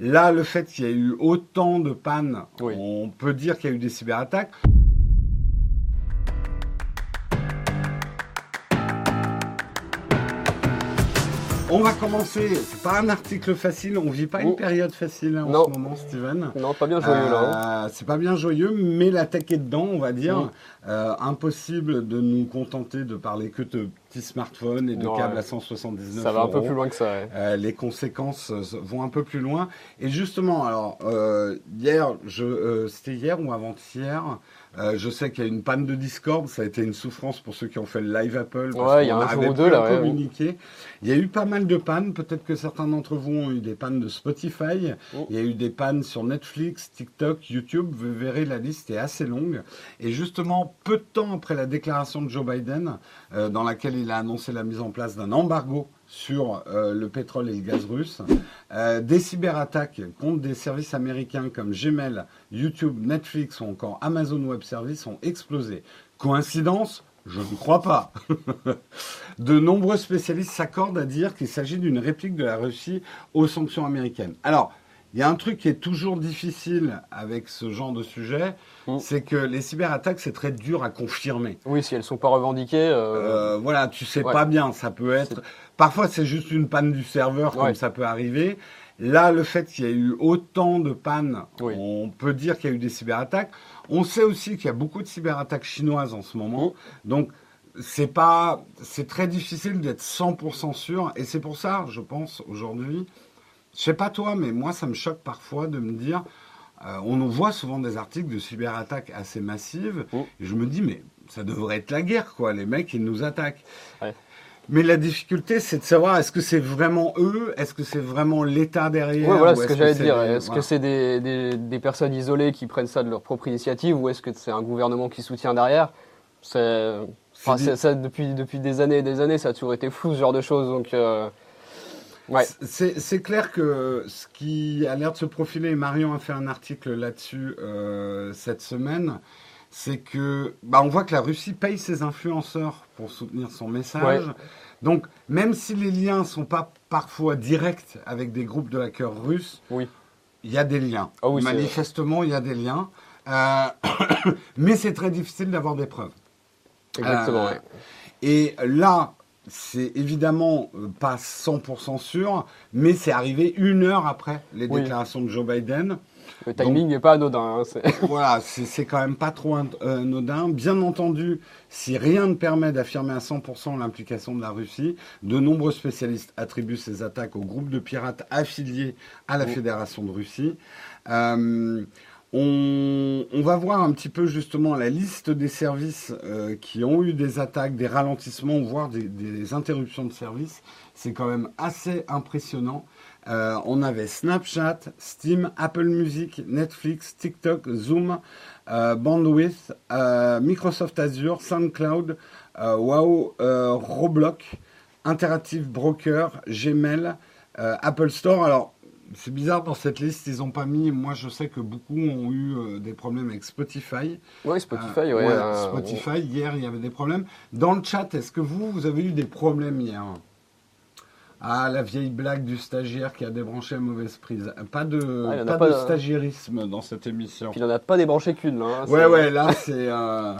Là, le fait qu'il y ait eu autant de pannes, Oui. on peut dire qu'il y a eu des cyberattaques. On va commencer. C'est pas un article facile. On vit pas une période facile hein, en Non. ce moment, Steven. Non, pas bien joyeux là. hein. Euh, c'est pas bien joyeux, mais la tech est dedans, on va dire. Mm. Euh, impossible de nous contenter de parler que de petits smartphones et de Non, câbles ouais. à 179 Ça va un peu plus loin que ça. ouais. Euh, les conséquences euh, vont un peu plus loin. Et justement, alors euh, hier, euh, c'était hier ou avant-hier, je sais qu'il y a une panne de Discord. Ça a été une souffrance pour ceux qui ont fait le live Apple. parce Ouais, il y a un jour ou deux, là, ouais. communiquer. Il y a eu pas mal de pannes. Peut-être que certains d'entre vous ont eu des pannes de Spotify. Oh. Il y a eu des pannes sur Netflix, TikTok, YouTube. Vous verrez, la liste est assez longue. Et justement, peu de temps après la déclaration de Joe Biden, dans laquelle il a annoncé la mise en place d'un embargo sur euh, le pétrole et le gaz russe, euh, des cyberattaques contre des services américains comme Gmail, YouTube, Netflix ou encore Amazon Web Services ont explosé. Coïncidence? Je ne crois pas. de nombreux spécialistes s'accordent à dire qu'il s'agit d'une réplique de la Russie aux sanctions américaines. Alors, il y a un truc qui est toujours difficile avec ce genre de sujet, Mm. c'est que les cyberattaques, c'est très dur à confirmer. Oui, si elles sont pas revendiquées. euh, Euh, voilà, tu sais ouais. pas bien, ça peut être. Parfois, c'est juste une panne du serveur, comme ça peut arriver. Là, le fait qu'il y ait eu autant de pannes, Oui. on peut dire qu'il y a eu des cyberattaques. On sait aussi qu'il y a beaucoup de cyberattaques chinoises en ce moment. Donc, c'est pas, c'est très difficile d'être 100% sûr. Et c'est pour ça, je pense, aujourd'hui, je sais pas toi, mais moi, ça me choque parfois de me dire, euh, on nous voit souvent des articles de cyberattaques assez massives. Mm. Et je me dis, mais ça devrait être la guerre, quoi. Les mecs, ils nous attaquent. Ouais. Mais la difficulté, c'est de savoir est-ce que c'est vraiment eux, est-ce que c'est vraiment l'État derrière? Ouais, voilà ou ce est-ce que j'allais dire. Est-ce que c'est des, des, des personnes isolées qui prennent ça de leur propre initiative ou est-ce que c'est un gouvernement qui soutient derrière? C'est. Enfin, dit- c'est- ça, depuis, depuis des années et des années, ça a toujours été flou ce genre de choses. Donc, euh, ouais. C'est clair que ce qui a l'air de se profiler, et Marion a fait un article là-dessus euh, cette semaine, c'est que bah, on voit que la Russie paye ses influenceurs pour soutenir son message. Ouais. Donc, même si les liens sont pas parfois directs avec des groupes de hackers russes, Oui. il y a des liens. Ah oui, Manifestement, il y a des liens. Euh, mais c'est très difficile d'avoir des preuves. Exactement. Euh, ouais. Et là, c'est évidemment euh, pas 100% sûr, mais c'est arrivé une heure après les Oui. déclarations de Joe Biden. Le timing n'est pas anodin. hein, c'est- voilà, c'est c'est quand même pas trop euh, anodin. Bien entendu, si rien ne permet d'affirmer à 100% l'implication de la Russie, de nombreux spécialistes attribuent ces attaques au groupe de pirates affiliés à la. Fédération de Russie. Euh, on, va voir un petit peu justement la liste des services euh, qui ont eu des attaques, des ralentissements, voire des, interruptions de service. C'est quand même assez impressionnant. Euh, on avait Snapchat, Steam, Apple Music, Netflix, TikTok, Zoom, euh, Bandwidth, Microsoft Azure, SoundCloud, Wow, Roblox, Interactive Broker, Gmail, Apple Store. Alors, c'est bizarre dans cette liste, ils n'ont pas mis. Moi, je sais que beaucoup ont eu euh, des problèmes avec Spotify. Oui, Spotify, Euh, ouais. ouais, euh, Spotify, hier, il y avait des problèmes. Dans le chat, est-ce que vous, vous avez eu des problèmes hier? Ah, la vieille blague du stagiaire qui a débranché la mauvaise prise. Pas de, Ah, a pas pas de stagiairisme dans cette émission. Il n'en a pas débranché qu'une. là, hein, Ouais, ouais, là, c'est... euh,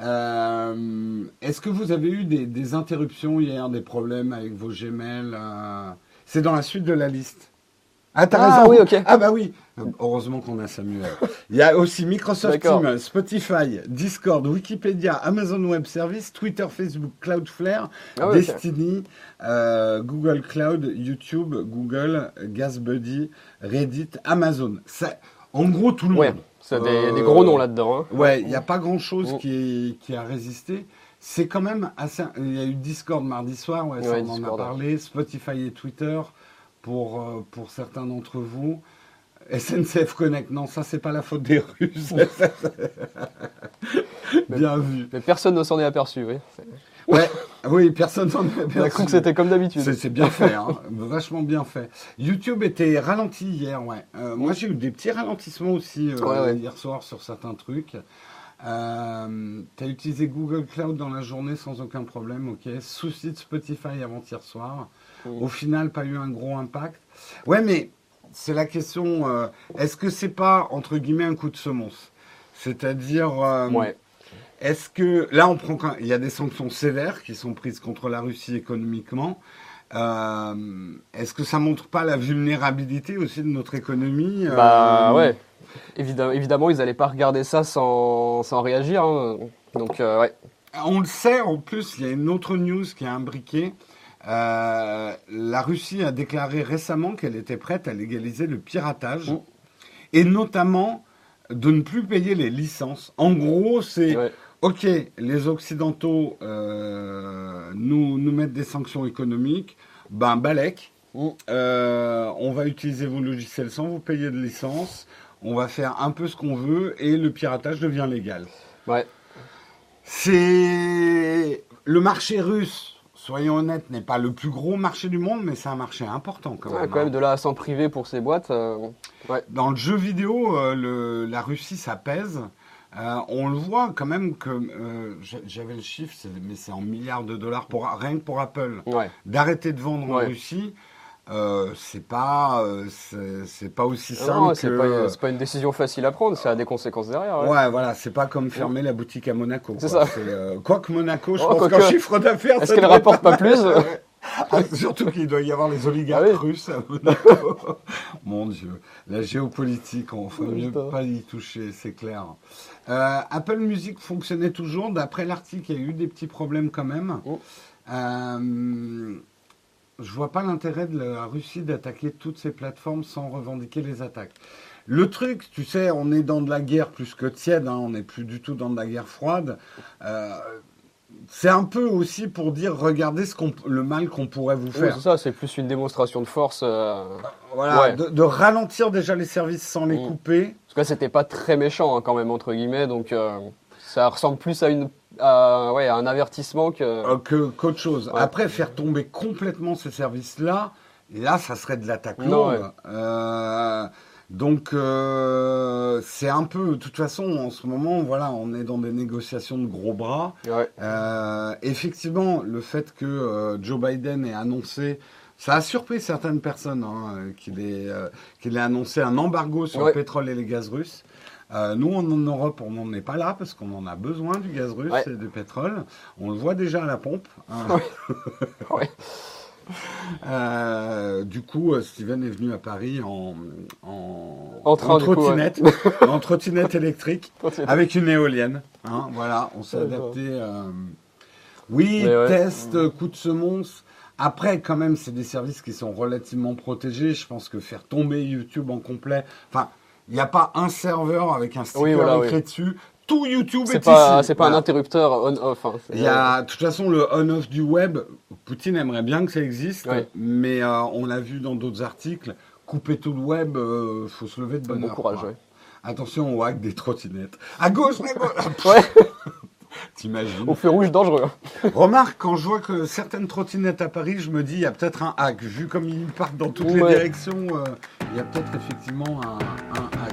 euh, Est-ce que vous avez eu des, des interruptions hier, des problèmes avec vos Gmail euh, C'est dans la suite de la liste. Ah, t'as Ah, raison. oui, ok. Ah, bah oui. Heureusement qu'on a Samuel. Il y a aussi Microsoft. Teams, Spotify, Discord, Wikipédia, Amazon Web Service, Twitter, Facebook, Cloudflare, Ah. Destiny, euh, Google Cloud, YouTube, Google, GasBuddy, Reddit, Amazon. Ça- en gros, tout le Ouais, monde. c'est des, Euh, des gros noms là-dedans. hein. Ouais, il n'y a pas grand-chose Mm. qui, qui a résisté. C'est quand même assez... Il y a eu Discord mardi soir, ouais, ça, on en a parlé. Spotify et Twitter pour, euh, pour certains d'entre vous. SNCF Connect, non, ça, c'est pas la faute des Russes. Bien vu. Mais personne ne s'en est aperçu, oui. Ouais, oui, personne n'en a On a aperçu. cru que c'était comme d'habitude. C'est c'est bien fait, hein. vachement bien fait. YouTube était ralenti hier, ouais. Euh, moi, j'ai eu des petits ralentissements aussi euh, Ouais, ouais. hier soir sur certains trucs. Euh, tu as utilisé Google Cloud dans la journée sans aucun problème, ok. Souci de Spotify avant-hier soir. Au final, pas eu un gros impact. Ouais, mais c'est la question. euh, Est-ce que c'est pas entre guillemets un coup de semonce? C'est-à-dire, euh, Ouais. est-ce que là, on prend il y a des sanctions sévères qui sont prises contre la Russie économiquement. Euh, Est-ce que ça montre pas la vulnérabilité aussi de notre économie euh, Bah ouais. Évidemment, évidemment ils n'allaient pas regarder ça sans, sans réagir. hein. Donc euh, ouais. On le sait, en plus, il y a une autre news qui est imbriquée. Euh, la Russie a déclaré récemment qu'elle était prête à légaliser le piratage Mm. et notamment de ne plus payer les licences. En gros, c'est ouais. OK, les Occidentaux euh, nous, nous mettent des sanctions économiques, ben balèque, Mm. Euh, on va utiliser vos logiciels sans vous payer de licence, on va faire un peu ce qu'on veut et le piratage devient légal. Ouais. C'est le marché russe, soyons honnêtes, n'est pas le plus gros marché du monde, mais c'est un marché important quand Ouais, même. quand même hein. de là à s'en priver pour ces boîtes. euh, Dans le jeu vidéo, le- la Russie, ça pèse. Euh, on le voit quand même que euh, j'a- j'avais le chiffre, mais c'est en milliards de dollars pour rien que pour Apple ouais. d'arrêter de vendre en. Russie. euh, c'est pas, c'est pas aussi simple c'est pas, pas une décision facile à prendre, ça a des conséquences derrière. Ouais. Ouais, voilà, c'est pas comme fermer la boutique à Monaco. C'est quoi. ça. Quoique Monaco, je Oh, pense qu'en chiffre d'affaires, Est-ce qu'elle rapporte pas plus. Ah, surtout qu'il doit y avoir les oligarques Ah oui. russes à Monaco. Mon Dieu, la géopolitique, on ferait mieux pas y toucher, c'est clair. Euh, Apple Music fonctionnait toujours. D'après l'article, il y a eu des petits problèmes quand même. Oh. Euh, je vois pas l'intérêt de la Russie d'attaquer toutes ces plateformes sans revendiquer les attaques. Le truc, tu sais, on est dans de la guerre plus que tiède, hein, on n'est plus du tout dans de la guerre froide. Euh, c'est un peu aussi pour dire, regardez ce qu'on, le mal qu'on pourrait vous Oui, faire. c'est ça, c'est plus une démonstration de force. euh, Voilà, Ouais. de, de ralentir déjà les services sans les Mm. couper. Parce que là, c'était pas très méchant hein, quand même, entre guillemets, donc euh, ça ressemble plus à, une, à, ouais, à un avertissement que. euh, que, qu'autre chose. Ouais. Après, faire tomber complètement ces services-là, là, ça serait de l'attaque Non, donc, euh, c'est un peu, de toute façon, en ce moment, voilà, on est dans des négociations de gros bras. Ouais. Euh, effectivement, le fait que euh, Joe Biden ait annoncé, ça a surpris certaines personnes hein, euh, qu'il ait, qu'il ait annoncé un embargo sur Ouais. le pétrole et les gaz russes. Euh, nous, en Europe, on n'en est pas là parce qu'on en a besoin du gaz russe Ouais. et du pétrole. On le voit déjà à la pompe. hein. Ouais. Euh, du coup, euh, Steven est venu à Paris en, en, En train, du coup, trottinette, en trottinette électrique avec une éolienne. hein, voilà, on s'est adapté. euh, Oui, ouais. test, coup de semonce. Après, quand même, c'est des services qui sont relativement protégés. Je pense que faire tomber YouTube en complet. Enfin, il n'y a pas un serveur avec un sticker Oui, voilà, écrit oui. dessus. Tout YouTube est, C'est pas, ici. c'est pas un interrupteur on-off. hein, Il y a, de toute façon, le on-off du web, Poutine aimerait bien que ça existe, mais euh, on l'a vu dans d'autres articles, couper tout le web, euh, faut se lever de bonne Bon heure. courage, ouais. Attention au hack des trottinettes. À gauche, à gauche Ouais, T'imagines au feu rouge dangereux. hein. Remarque, quand je vois que certaines trottinettes à Paris, je me dis, il y a peut-être un hack. Vu comme ils partent dans toutes les directions, euh, il y a peut-être effectivement un, un hack.